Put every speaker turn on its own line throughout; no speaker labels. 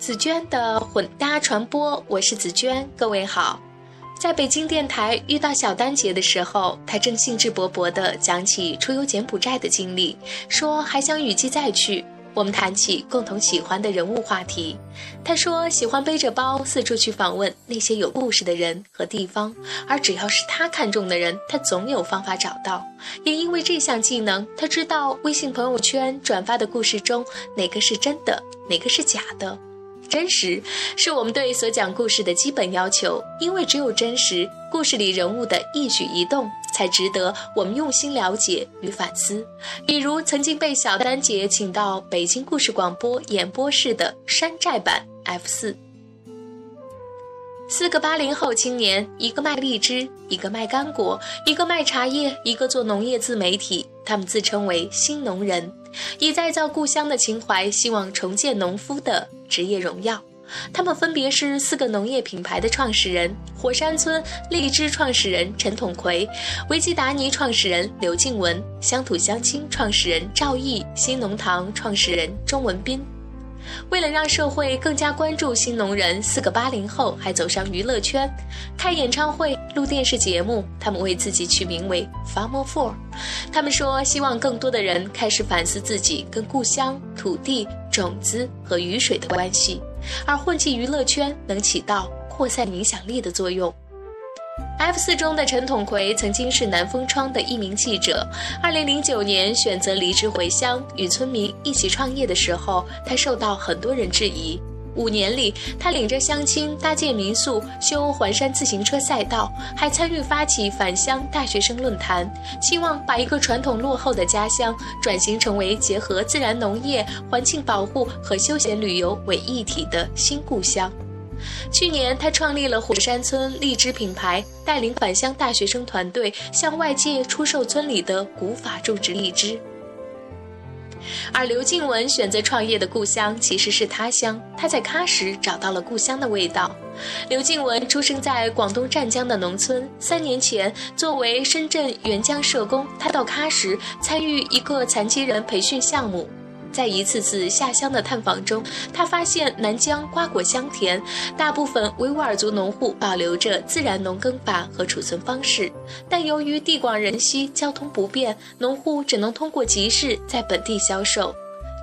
紫娟的混搭传播，我是紫娟，各位好。在北京电台遇到小丹姐的时候，她正兴致勃勃地讲起出游柬埔寨的经历，说还想雨季再去。我们谈起共同喜欢的人物话题，她说喜欢背着包四处去访问那些有故事的人和地方，而只要是她看中的人，她总有方法找到。也因为这项技能，她知道微信朋友圈转发的故事中哪个是真的，哪个是假的。真实是我们对所讲故事的基本要求，因为只有真实，故事里人物的一举一动才值得我们用心了解与反思。比如曾经被小丹姐请到北京故事广播演播室的山寨版 F 四，四个八零后青年，一个卖荔枝，一个卖干果，一个卖茶叶，一个做农业自媒体，他们自称为新农人。以再造故乡的情怀，希望重建农夫的职业荣耀。他们分别是四个农业品牌的创始人：火山村荔枝创始人陈统奎、维基达尼创始人刘静文、乡土乡亲创始人赵毅、新农堂创始人钟文斌。为了让社会更加关注新农人，四个八零后还走上娱乐圈，开演唱会、录电视节目。他们为自己取名为 Farmer Four。他们说，希望更多的人开始反思自己跟故乡、土地、种子和雨水的关系，而混迹娱乐圈能起到扩散影响力的作用。F 四中的陈统奎曾经是南风窗的一名记者。二零零九年选择离职回乡，与村民一起创业的时候，他受到很多人质疑。五年里，他领着乡亲搭建民宿、修环山自行车赛道，还参与发起返乡大学生论坛，期望把一个传统落后的家乡转型成为结合自然农业、环境保护和休闲旅游为一体的新故乡。去年，他创立了火山村荔枝品牌，带领返乡大学生团队向外界出售村里的古法种植荔枝。而刘静文选择创业的故乡其实是他乡，他在喀什找到了故乡的味道。刘静文出生在广东湛江的农村，三年前作为深圳援疆社工，他到喀什参与一个残疾人培训项目。在一次次下乡的探访中，他发现南疆瓜果香甜，大部分维吾尔族农户保留着自然农耕法和储存方式，但由于地广人稀、交通不便，农户只能通过集市在本地销售。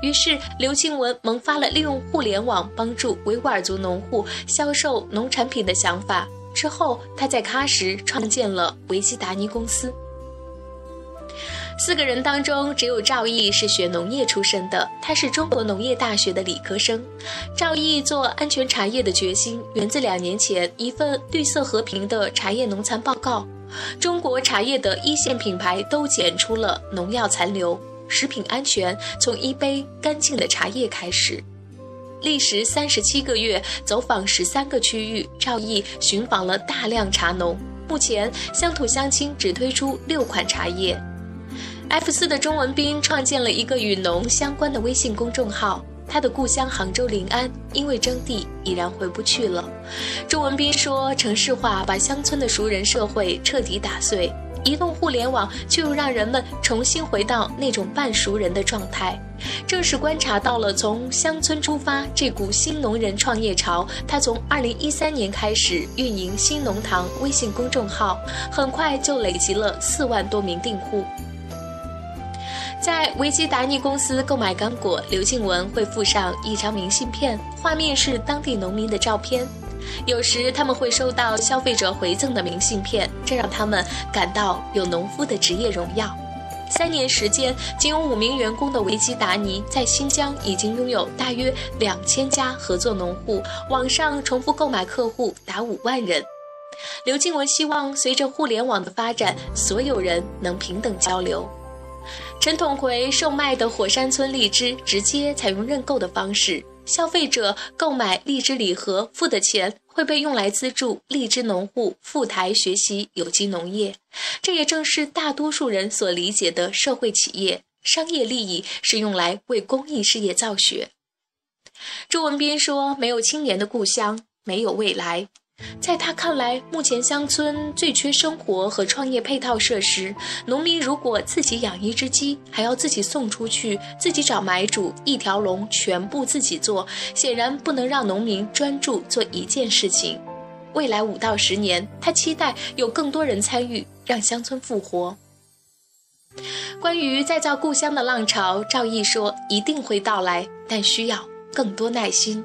于是，刘庆文萌发了利用互联网帮助维吾尔族农户销售农产品的想法。之后，他在喀什创建了维基达尼公司。四个人当中，只有赵毅是学农业出身的，他是中国农业大学的理科生。赵毅做安全茶叶的决心源自两年前一份绿色和平的茶叶农残报告。中国茶叶的一线品牌都检出了农药残留，食品安全从一杯干净的茶叶开始。历时三十七个月，走访十三个区域，赵毅寻访了大量茶农。目前，乡土乡亲只推出六款茶叶。F 四的钟文斌创建了一个与农相关的微信公众号。他的故乡杭州临安因为征地已然回不去了。钟文斌说：“城市化把乡村的熟人社会彻底打碎，移动互联网却又让人们重新回到那种半熟人的状态。”正是观察到了从乡村出发这股新农人创业潮，他从2013年开始运营新农堂微信公众号，很快就累积了四万多名订户。在维基达尼公司购买干果，刘静文会附上一张明信片，画面是当地农民的照片。有时他们会收到消费者回赠的明信片，这让他们感到有农夫的职业荣耀。三年时间，仅有五名员工的维基达尼在新疆已经拥有大约两千家合作农户，网上重复购买客户达五万人。刘静文希望随着互联网的发展，所有人能平等交流。陈统奎售卖的火山村荔枝直接采用认购的方式，消费者购买荔枝礼盒付的钱会被用来资助荔枝农户赴台学习有机农业。这也正是大多数人所理解的社会企业，商业利益是用来为公益事业造血。朱文斌说：“没有青年的故乡，没有未来。”在他看来，目前乡村最缺生活和创业配套设施。农民如果自己养一只鸡，还要自己送出去，自己找买主，一条龙全部自己做，显然不能让农民专注做一件事情。未来五到十年，他期待有更多人参与，让乡村复活。关于再造故乡的浪潮，赵毅说一定会到来，但需要更多耐心。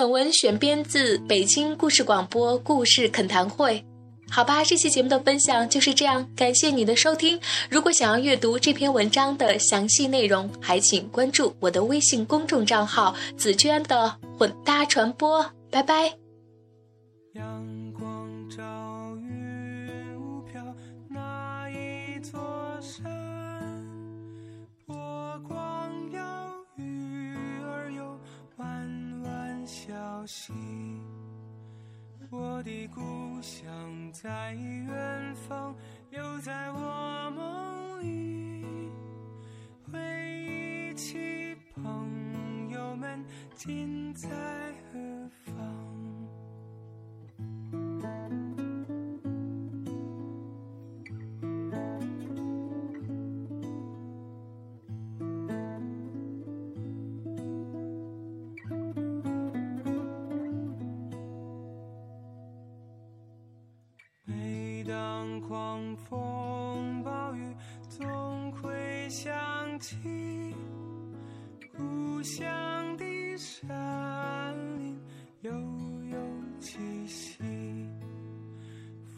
本文选编自北京故事广播故事恳谈会。好吧，这期节目的分享就是这样，感谢你的收听。如果想要阅读这篇文章的详细内容，还请关注我的微信公众账号“紫娟的混搭传播”。拜拜。
我的故乡在远方，又在我梦里。回忆起朋友们，近在故乡的山林悠悠气息，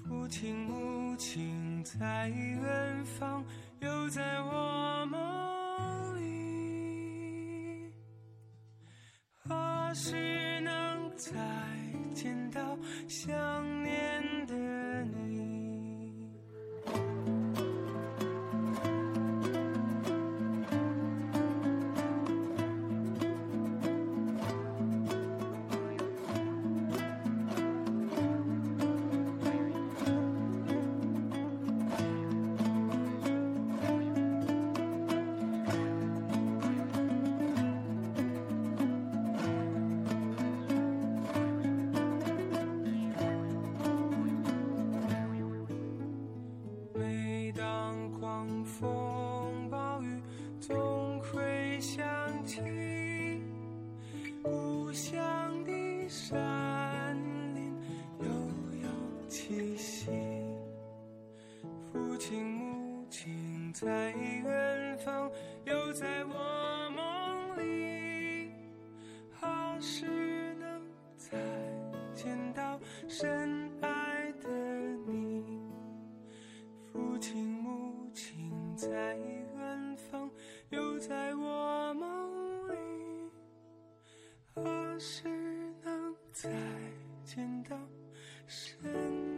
父亲母亲在远方，又在我梦里。何时能再见到乡在远方，又在我梦里。何时能再见到深爱的你？父亲母亲在远方，又在我梦里。何时能再见到深？